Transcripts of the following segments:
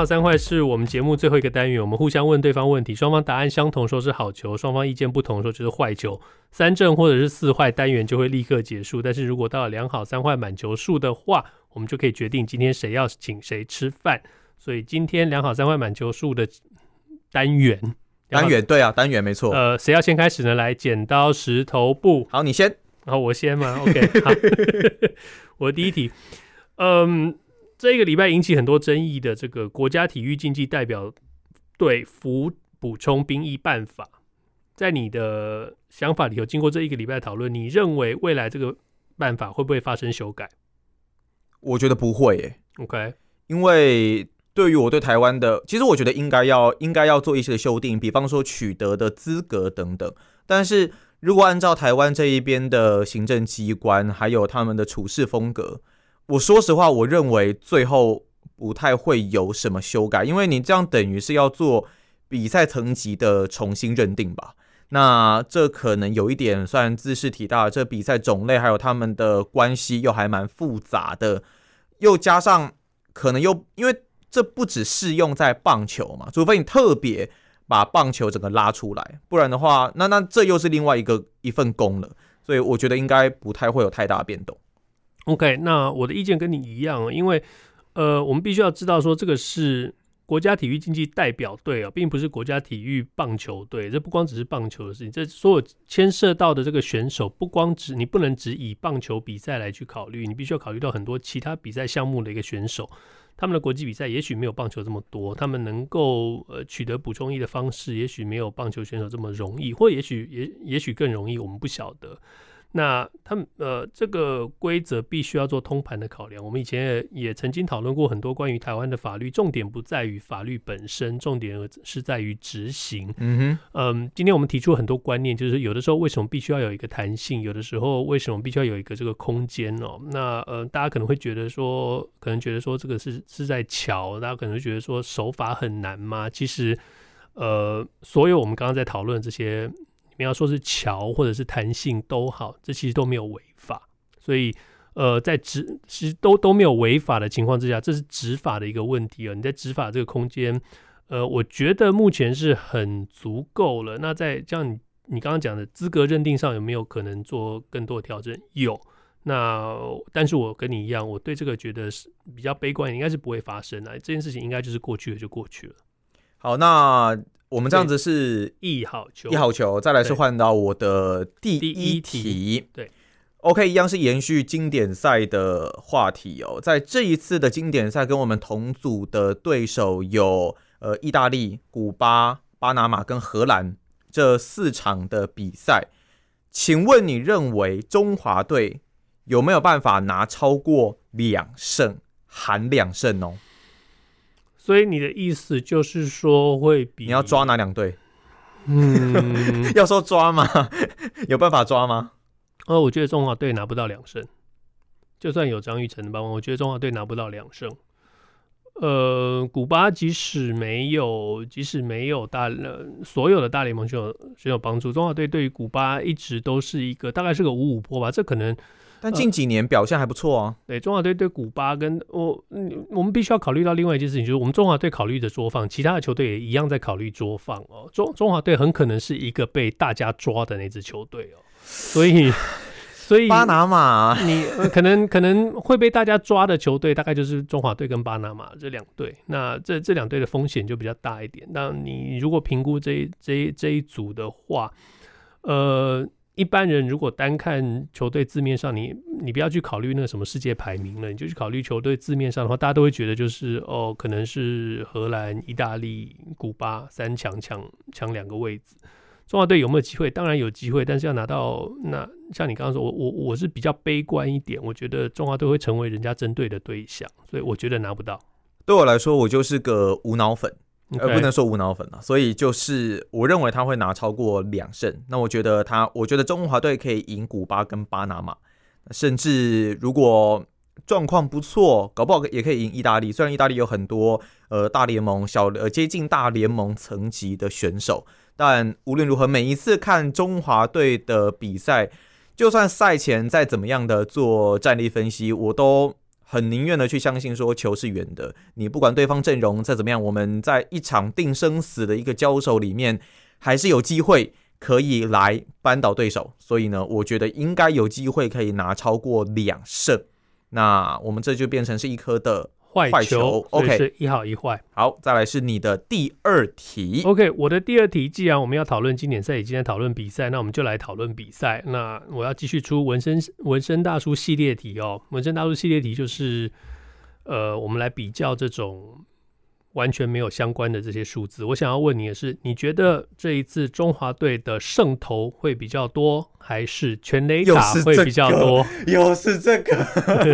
好三坏是我们节目最后一个单元，我们互相问对方问题，双方答案相同说是好球，双方意见不同说就是坏球。三正或者是四坏单元就会立刻结束。但是如果到了两好三坏满球数的话，我们就可以决定今天谁要请谁吃饭。所以今天两好三坏满球数的单元，单元对啊，单元没错。呃，谁要先开始呢？来，剪刀石头布。好，你先。然后我先吗？OK，好，我第一题，嗯。这个礼拜引起很多争议的这个国家体育竞技代表队服补充兵役办法，在你的想法里头，经过这一个礼拜讨论，你认为未来这个办法会不会发生修改？我觉得不会耶。OK，因为对于我对台湾的，其实我觉得应该要应该要做一些修订，比方说取得的资格等等。但是如果按照台湾这一边的行政机关还有他们的处事风格。我说实话，我认为最后不太会有什么修改，因为你这样等于是要做比赛层级的重新认定吧？那这可能有一点算兹事体大，这比赛种类还有他们的关系又还蛮复杂的，又加上可能又因为这不只适用在棒球嘛，除非你特别把棒球整个拉出来，不然的话，那那这又是另外一个一份工了，所以我觉得应该不太会有太大变动。OK，那我的意见跟你一样，因为呃，我们必须要知道说，这个是国家体育竞技代表队啊，并不是国家体育棒球队。这不光只是棒球的事情，这所有牵涉到的这个选手，不光只你不能只以棒球比赛来去考虑，你必须要考虑到很多其他比赛项目的一个选手，他们的国际比赛也许没有棒球这么多，他们能够呃取得补充役的方式，也许没有棒球选手这么容易，或也许也也许更容易，我们不晓得。那他们呃，这个规则必须要做通盘的考量。我们以前也也曾经讨论过很多关于台湾的法律，重点不在于法律本身，重点是在于执行。嗯哼，嗯，今天我们提出很多观念，就是有的时候为什么必须要有一个弹性，有的时候为什么必须要有一个这个空间哦？那呃，大家可能会觉得说，可能觉得说这个是是在乔，大家可能会觉得说手法很难吗？其实，呃，所有我们刚刚在讨论这些。你要说是桥或者是弹性都好，这其实都没有违法，所以呃，在执其实都都没有违法的情况之下，这是执法的一个问题啊。你在执法这个空间，呃，我觉得目前是很足够了。那在这样你你刚刚讲的资格认定上，有没有可能做更多的调整？有。那但是我跟你一样，我对这个觉得是比较悲观，应该是不会发生的。这件事情应该就是过去了就过去了。好，那。我们这样子是一好球，一好球，再来是换到我的第一题。对，OK，一样是延续经典赛的话题哦。在这一次的经典赛，跟我们同组的对手有呃意大利、古巴、巴拿马跟荷兰这四场的比赛。请问你认为中华队有没有办法拿超过两胜，含两胜哦？所以你的意思就是说会比你要抓哪两队？嗯，要说抓吗？有办法抓吗？哦，我觉得中华队拿不到两胜，就算有张玉成的帮忙，我觉得中华队拿不到两胜。呃，古巴即使没有，即使没有大呃所有的大联盟选手选手帮助，中华队对于古巴一直都是一个大概是个五五波吧，这可能。但近几年表现还不错啊。对，中华队对古巴跟我，嗯，我们必须要考虑到另外一件事情，就是我们中华队考虑的捉放，其他的球队也一样在考虑捉放哦。中中华队很可能是一个被大家抓的那支球队哦，所以 所以巴拿马，你可能可能会被大家抓的球队，大概就是中华队跟巴拿马这两队。那这这两队的风险就比较大一点。那你如果评估这一这一这一组的话，呃。一般人如果单看球队字面上，你你不要去考虑那个什么世界排名了，你就去考虑球队字面上的话，大家都会觉得就是哦，可能是荷兰、意大利、古巴三强抢抢两个位置。中华队有没有机会？当然有机会，但是要拿到那像你刚刚说，我我我是比较悲观一点，我觉得中华队会成为人家针对的对象，所以我觉得拿不到。对我来说，我就是个无脑粉。呃，不能说无脑粉了。所以就是我认为他会拿超过两胜。那我觉得他，我觉得中华队可以赢古巴跟巴拿马，甚至如果状况不错，搞不好也可以赢意大利。虽然意大利有很多呃大联盟小呃接近大联盟层级的选手，但无论如何，每一次看中华队的比赛，就算赛前再怎么样的做战力分析，我都很宁愿的去相信说球是圆的。你不管对方阵容再怎么样，我们在一场定生死的一个交手里面，还是有机会可以来扳倒对手。所以呢，我觉得应该有机会可以拿超过两胜。那我们这就变成是一颗的坏球，OK，是一好一坏。好，再来是你的第二题，OK，我的第二题，既然我们要讨论经典赛，也今天讨论比赛，那我们就来讨论比赛。那我要继续出纹身纹身大叔系列题哦，纹身大叔系列题就是，呃，我们来比较这种。完全没有相关的这些数字，我想要问你的是，你觉得这一次中华队的胜投会比较多，还是全垒打会比较多？又是这个，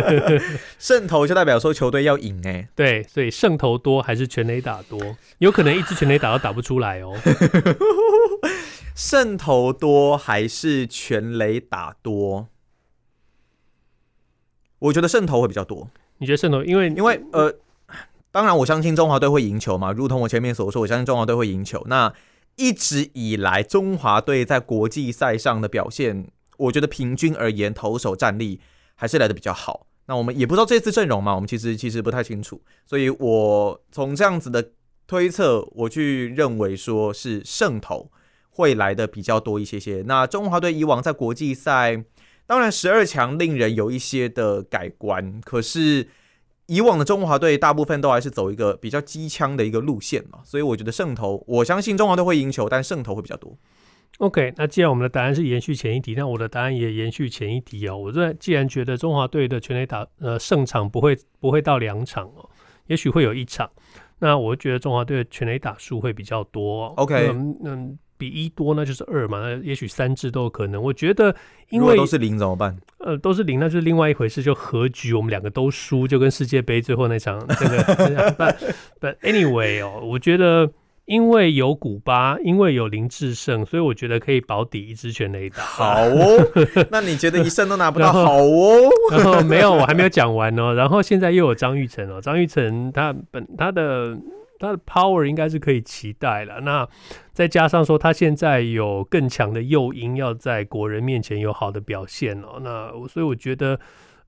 胜投就代表说球队要赢哎，对，所以胜投多还是全垒打多？有可能一支全垒打都打不出来哦。胜投多还是全垒打多？我觉得胜投会比较多。你觉得胜投？因为因为呃。当然，我相信中华队会赢球嘛，如同我前面所说，我相信中华队会赢球。那一直以来，中华队在国际赛上的表现，我觉得平均而言，投手战力还是来得比较好。那我们也不知道这次阵容嘛，我们其实其实不太清楚。所以我从这样子的推测，我去认为说是胜投会来的比较多一些些。那中华队以往在国际赛，当然十二强令人有一些的改观，可是。以往的中华队大部分都还是走一个比较机枪的一个路线嘛，所以我觉得胜投，我相信中华队会赢球，但胜投会比较多。OK，那既然我们的答案是延续前一题，那我的答案也延续前一题哦。我这既然觉得中华队的全垒打呃胜场不会不会到两场哦，也许会有一场，那我觉得中华队的全垒打数会比较多。OK，嗯。嗯比一多那就是二嘛，那也许三支都有可能。我觉得，因为都是零怎么办？呃，都是零，那就是另外一回事。就和局，我们两个都输，就跟世界杯最后那场 这个。but but anyway 哦，我觉得因为有古巴，因为有林志胜，所以我觉得可以保底一支全垒打。好哦，那你觉得一胜都拿不到？好哦，然后没有，我还没有讲完哦。然后现在又有张玉成哦，张玉成他本他的。他的 power 应该是可以期待了。那再加上说，他现在有更强的诱因，要在国人面前有好的表现哦。那所以我觉得，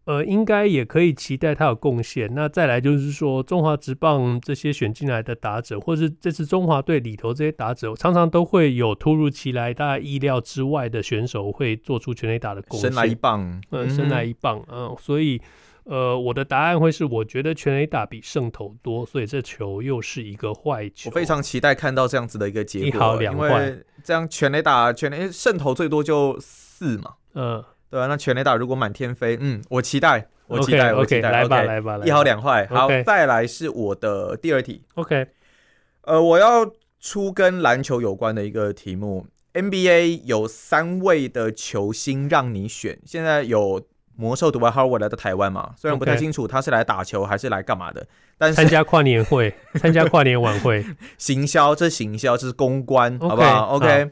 呃，应该也可以期待他有贡献。那再来就是说，中华职棒这些选进来的打者，或是这次中华队里头这些打者，常常都会有突如其来、大家意料之外的选手会做出全垒打的贡献，神来一棒，呃，神来一棒，嗯，所以。呃，我的答案会是，我觉得全垒打比胜投多，所以这球又是一个坏球。我非常期待看到这样子的一个结果，一好两坏，这样全垒打全垒胜投最多就四嘛，嗯，对啊，那全垒打如果满天飞，嗯，我期待，我期待，okay, 我期待，来吧，okay, 来吧，来吧，一好两坏，好.再来是我的第二题，OK，呃，我要出跟篮球有关的一个题目，NBA 有三位的球星让你选，现在有。魔兽独爱 Howard 来到台湾嘛？虽然不太清楚他是来打球还是来干嘛的，但是参加跨年会、参加跨年晚会、行销，这行销这是公关，okay, 好不好？OK，好，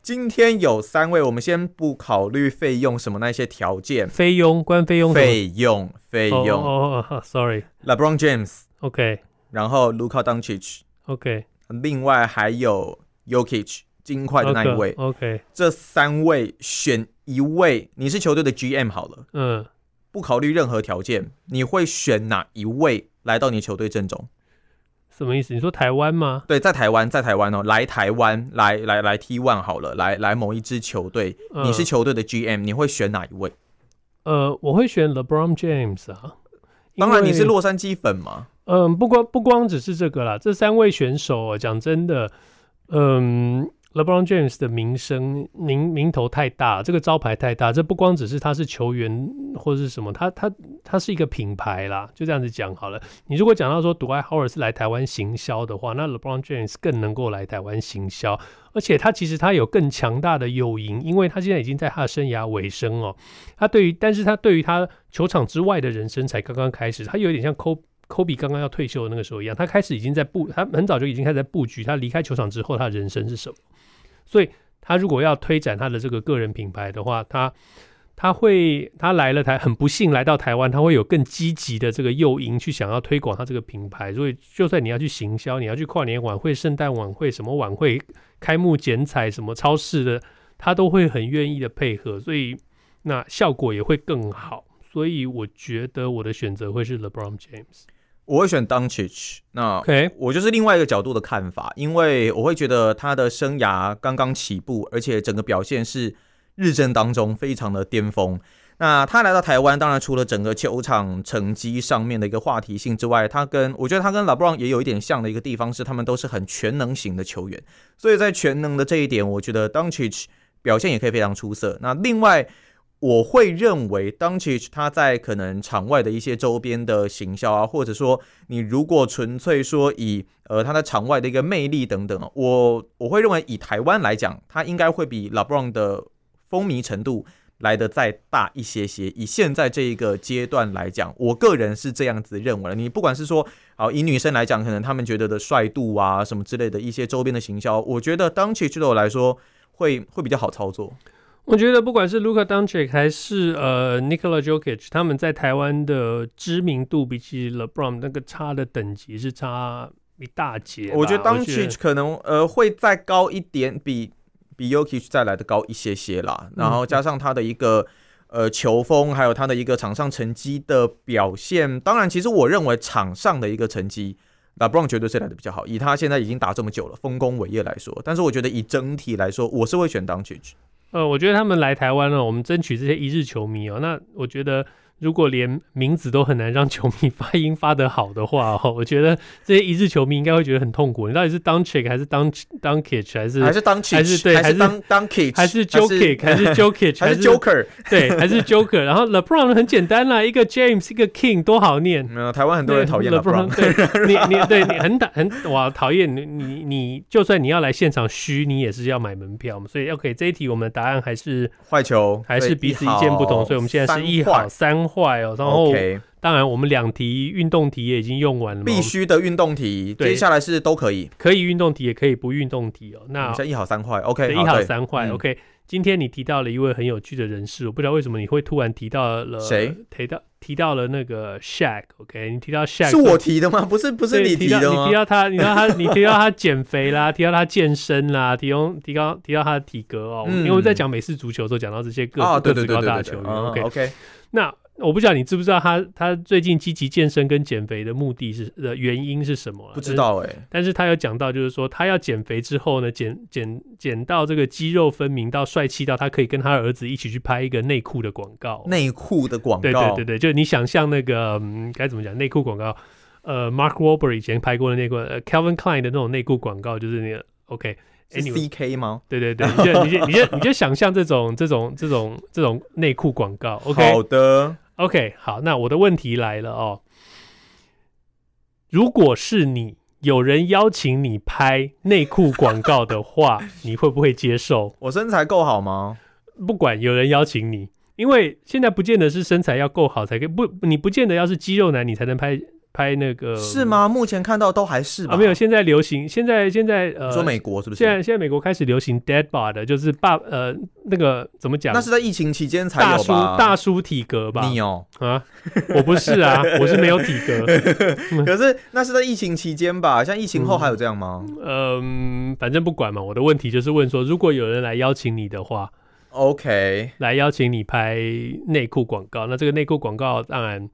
今天有三位，我们先不考虑费用什么那些条件，费用关费用费用费用。哦哦，Sorry，LeBron James，OK，然后 Luka Doncic，OK，另外还有 Jokic 金块的那一位，OK，这三位选。一位，你是球队的 GM 好了，嗯，不考虑任何条件，你会选哪一位来到你球队阵中？什么意思？你说台湾吗？对，在台湾，在台湾哦，来台湾，来来来 T One 好了，来来某一支球队，嗯，你是球队的 GM，你会选哪一位？呃，我会选 LeBron James 啊。当然，你是洛杉矶粉嘛。嗯，不光不光只是这个啦，这三位选手啊，讲真的，嗯。LeBron James 的名声名名头太大，这个招牌太大，这不光只是他是球员或者是什么，他他他是一个品牌啦，就这样子讲好了。你如果讲到说，杜爱豪尔是来台湾行销的话，那 LeBron James 更能够来台湾行销，而且他其实他有更强大的诱因，因为他现在已经在他的生涯尾声哦。他对于，但是他对于他球场之外的人生才刚刚开始，他有点像 Kobe 科比刚刚要退休的那个时候一样，他开始已经在布，他很早就已经开始在布局，他离开球场之后，他的人生是什么？所以，他如果要推展他的这个个人品牌的话，他他会他来了台，很不幸来到台湾，他会有更积极的这个诱因去想要推广他这个品牌。所以，就算你要去行销，你要去跨年晚会、圣诞晚会、什么晚会、开幕剪彩、什么超市的，他都会很愿意的配合，所以那效果也会更好。所以，我觉得我的选择会是 LeBron James。我会选 Doncic，那 OK，我就是另外一个角度的看法，因为我会觉得他的生涯刚刚起步，而且整个表现是日正当中非常的巅峰。那他来到台湾，当然除了整个球场成绩上面的一个话题性之外，他跟我觉得他跟 LeBron 也有一点像的一个地方是，他们都是很全能型的球员，所以在全能的这一点，我觉得 Doncic 表现也可以非常出色。那另外。我会认为 d o n c h 他在可能场外的一些周边的行销啊，或者说你如果纯粹说以呃他在场外的一个魅力等等，我我会认为以台湾来讲，他应该会比 LeBron 的风靡程度来得再大一些些。以现在这一个阶段来讲，我个人是这样子认为。你不管是说啊，以女生来讲，可能他们觉得的帅度啊什么之类的一些周边的行销，我觉得 d o n c h 对我来说会会比较好操作。我觉得不管是 Luka Doncic 还是呃 Nikola Jokic，他们在台湾的知名度比起 LeBron 那个差的等级是差一大截。我觉得 Doncic 可能呃会再高一点，比比 Jokic 再来的高一些些啦。然后加上他的一个呃球风，还有他的一个场上成绩的表现。当然，其实我认为场上的一个成绩，LeBron 绝对是来的比较好。以他现在已经打这么久了，丰功伟业来说，但是我觉得以整体来说，我是会选 Doncic。呃，我觉得他们来台湾了，我们争取这些一日球迷哦。那我觉得。如果连名字都很难让球迷发音发得好的话，哦，我觉得这些一日球迷应该会觉得很痛苦。你到底是 Doncic 还是 Dunk Doncic 还是还是 Doncic 还是对还是 Doncic 还是 Jokic 还是 Jokic 还是 Joker 对还是 Joker？然后 LeBron 很简单啦，一个 James 一个 King 多好念。没有台湾很多人讨厌 LeBron，对你你 对你很打很哇讨厌你你你就算你要来现场虚，你也是要买门票嘛。所以 OK 这一题我们的答案还是坏球，还是彼此意见不同，所以我们现在是一好三坏哦，然后。当然，我们两题运动题也已经用完了，必须的运动题，接下来是都可以，可以运动题也可以不运动题哦。那一好三坏，OK，一好三坏，OK。今天你提到了一位很有趣的人士，我不知道为什么你会突然提到了谁？提到提到了那个 Shaq，OK？你提到 Shaq 是我提的吗？不是，不是你提的吗？你提到他，你提到他，你提到他减肥啦，提到他健身啦，提到提高提到他的体格哦。因为我在讲美式足球的时候讲到这些个个子高大的球员，OK？OK 那。我不知道你知不知道他他最近积极健身跟减肥的目的是的原因是什么？不知道哎、欸，但是他有讲到，就是说他要减肥之后呢，减减减到这个肌肉分明到帅气到他可以跟他儿子一起去拍一个内裤的广告。内裤的广告，对对对对，就你想象那个该、嗯、怎么讲内裤广告？呃，Mark Wahlberg 以前拍过的内裤，呃，Calvin Klein 的那种内裤广告，就是那个 OK。Anyway, CK 吗？对对对，你就你就你就你就想象这种这种这种这种内裤广告。OK，好的。OK，好，那我的问题来了哦。如果是你，有人邀请你拍内裤广告的话，你会不会接受？我身材够好吗？不管有人邀请你，因为现在不见得是身材要够好才可以，不，你不见得要是肌肉男你才能拍。拍那个是吗？目前看到都还是吧。啊，没有，现在流行，现在现在呃，说美国是不是？现在现在美国开始流行 dead bod 就是爸呃那个怎么讲？那是在疫情期间才有吧？大叔大叔体格吧？你哦啊，我不是啊，我是没有体格。可是那是在疫情期间吧？像疫情后还有这样吗？嗯，反正不管嘛。我的问题就是问说，如果有人来邀请你的话，OK，来邀请你拍内裤广告，那这个内裤广告当然。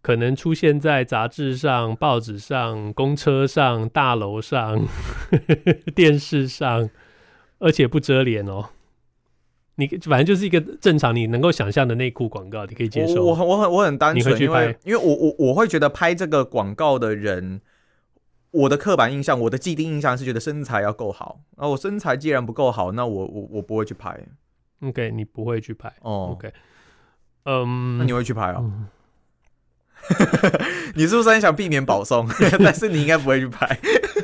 可能出现在杂志上、报纸上、公车上、大楼上、电视上，而且不遮脸哦。你反正就是一个正常你能够想象的内裤广告，你可以接受。我我很我很单纯，因为因为我我我会觉得拍这个广告的人，我的刻板印象、我的既定印象是觉得身材要够好。啊，我身材既然不够好，那我我我不会去拍。OK，你不会去拍哦。OK，嗯，那你会去拍哦？你是不是很想避免保送？但是你应该不会去拍。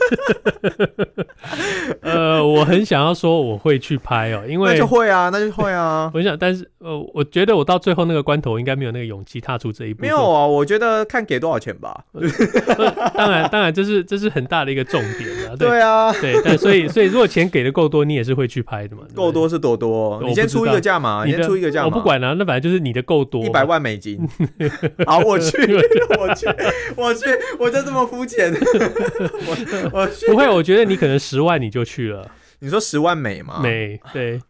呃，我很想要说我会去拍哦，因为那就会啊，那就会啊。我想，但是呃，我觉得我到最后那个关头，我应该没有那个勇气踏出这一步。没有啊，我觉得看给多少钱吧。当然，当然，这是这是很大的一个重点啊。对，对啊，对，但所以所以如果钱给的够多，你也是会去拍的嘛。够多是多多，你先出一个价嘛，你先出一个价嘛。我不管啊，那反正就是你的够多，一百万美金。好，我去，我去，我去，我就这么肤浅。我我不会，我觉得你可能十万你就去了。你说十万美吗？美，对。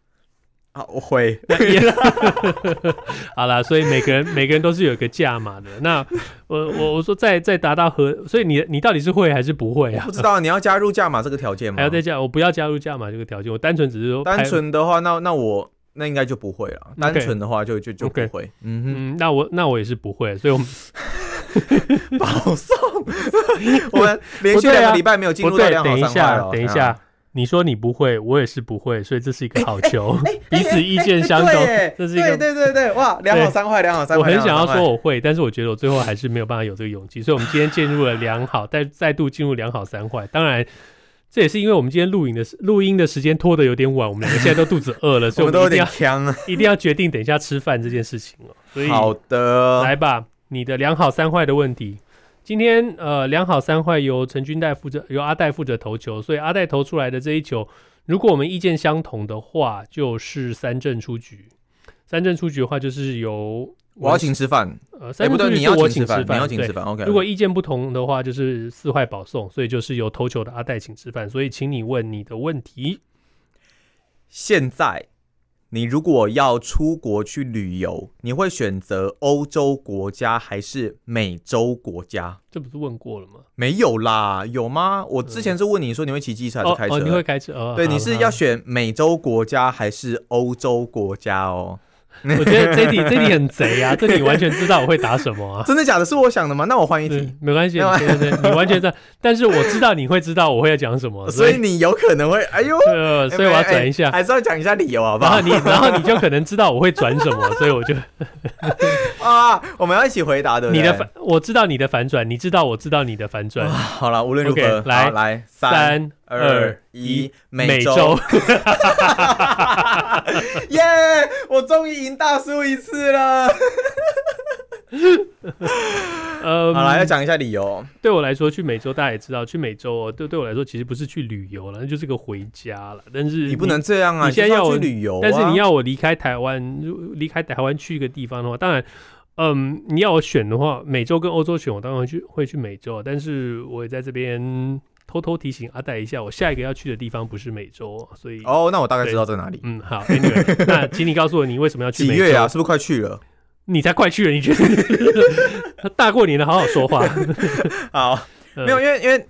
好，我会。好啦，所以每个人 每个人都是有一个价码的。那我我我说再再达到和，所以你你到底是会还是不会啊？不知道，你要加入价码这个条件吗？还要再加？我不要加入价码这个条件，我单纯只是说。单纯的话，那那我那应该就不会了。单纯的话就就就不会。嗯哼，那我那我也是不会，所以我们。保送，我 们连续两个礼拜没有进入到良好三坏了。等一下，等一下，你说你不会，我也是不会，所以这是一个好球，彼此意见相同。这是一个对对对哇，良好三坏，良好三坏。我很想要说我会，但是我觉得我最后还是没有办法有这个勇气，所以我们今天进入了良好，再再度进入良好三坏。当然，这也是因为我们今天录影的录音的时间拖得有点晚，我们两个现在都肚子饿了，所以我们一定要一定要决定等一下吃饭这件事情哦。所以好的，来吧。你的良好三坏的问题，今天呃，良好三坏由陈君代负责，由阿代负责投球，所以阿代投出来的这一球，如果我们意见相同的话，就是三振出局。三振出局的话，就是由我要请吃饭，呃，三振出局是我请吃饭，你要请吃饭，OK。如果意见不同的话，就是四坏保送，所以就是由投球的阿代请吃饭。所以，请你问你的问题。现在。你如果要出国去旅游，你会选择欧洲国家还是美洲国家？这不是问过了吗？没有啦，有吗？我之前是问你说你会骑机车还是开车？哦，哦，你会开车？哦，对，你是要选美洲国家还是欧洲国家哦？我觉得这题这题很贼啊！这题完全知道我会答什么啊？真的假的？是我想的吗？那我换一题，没关系。对对对，你完全知道，但是我知道你会知道我会要讲什么，所以你有可能会哎呦，所以我要转一下，还是要讲一下理由好不好？然后你然后你就可能知道我会转什么，所以我就啊，我们要一起回答的。你的反，我知道你的反转，你知道我知道你的反转。好了，无论如何，来来，三二一，美洲。耶！yeah, 我终于赢大叔一次了。呃，好了，要讲一下理由。对我来说，去美洲大家也知道，去美洲对对我来说其实不是去旅游了，那就是个回家了。但是你，不能这样啊！你现在要我去旅游，但是你要我离开台湾，离开台湾去一个地方的话，当然，嗯，你要我选的话，美洲跟欧洲选，我当然会去会去美洲。但是我也在这边。偷偷提醒阿戴一下，我下一个要去的地方不是美洲，所以哦，那我大概知道在哪里。嗯，好，Anyway, 那请你告诉我，你为什么要去美洲？几月啊？是不是快去了？你 才快去了，你觉得？大过年的，好好说话。好，没有，因为因为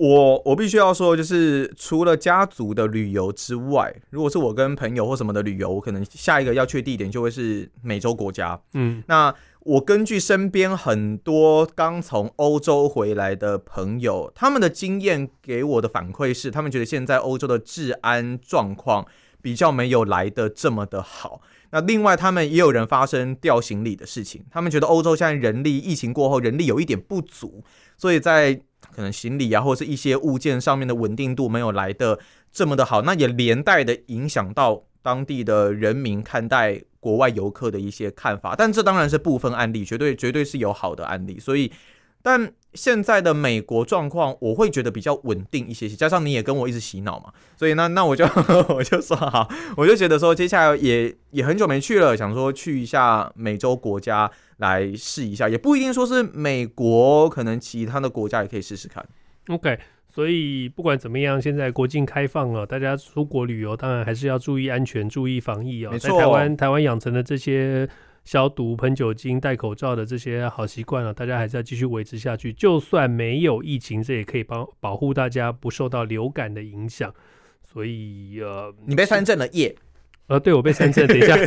我我必须要说，就是除了家族的旅游之外，如果是我跟朋友或什么的旅游，我可能下一个要去的地点就会是美洲国家。嗯，那。我根据身边很多刚从欧洲回来的朋友，他们的经验给我的反馈是，他们觉得现在欧洲的治安状况比较没有来的这么的好。那另外，他们也有人发生掉行李的事情，他们觉得欧洲现在人力疫情过后人力有一点不足，所以在可能行李啊或者是一些物件上面的稳定度没有来的这么的好，那也连带的影响到当地的人民看待。国外游客的一些看法，但这当然是部分案例，绝对绝对是有好的案例。所以，但现在的美国状况，我会觉得比较稳定一些些。加上你也跟我一直洗脑嘛，所以那那我就 我就说好，我就觉得说接下来也也很久没去了，想说去一下美洲国家来试一下，也不一定说是美国，可能其他的国家也可以试试看。OK。所以不管怎么样，现在国境开放了，大家出国旅游当然还是要注意安全、注意防疫哦。在台湾，台湾养成的这些消毒、喷酒精、戴口罩的这些好习惯了，大家还是要继续维持下去。就算没有疫情，这也可以帮保护大家不受到流感的影响。所以呃，你被三振了耶？呃，对，我被三次。等一下，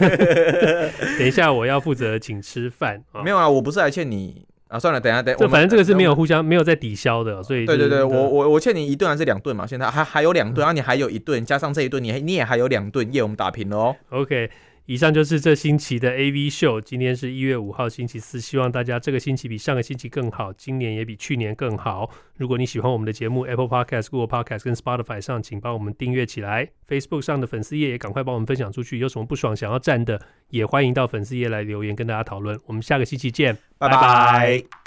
等一下，我要负责请吃饭。没有啊，我不是来欠你。啊，算了，等一下，等反正这个是没有互相没有在抵消的，所以对对对，我我我欠你一顿还是两顿嘛？现在还还有两顿，然后你还有一顿，加上这一顿，你还你也还有两顿，耶，我们打平了哦。OK，以上就是这星期的 AV 秀。今天是一月五号，星期四。希望大家这个星期比上个星期更好，今年也比去年更好。如果你喜欢我们的节目，Apple Podcast、Google Podcast 跟 Spotify 上，请帮我们订阅起来。Facebook 上的粉丝页也赶快帮我们分享出去。有什么不爽想要赞的，也欢迎到粉丝页来留言跟大家讨论。我们下个星期见，拜拜。拜拜。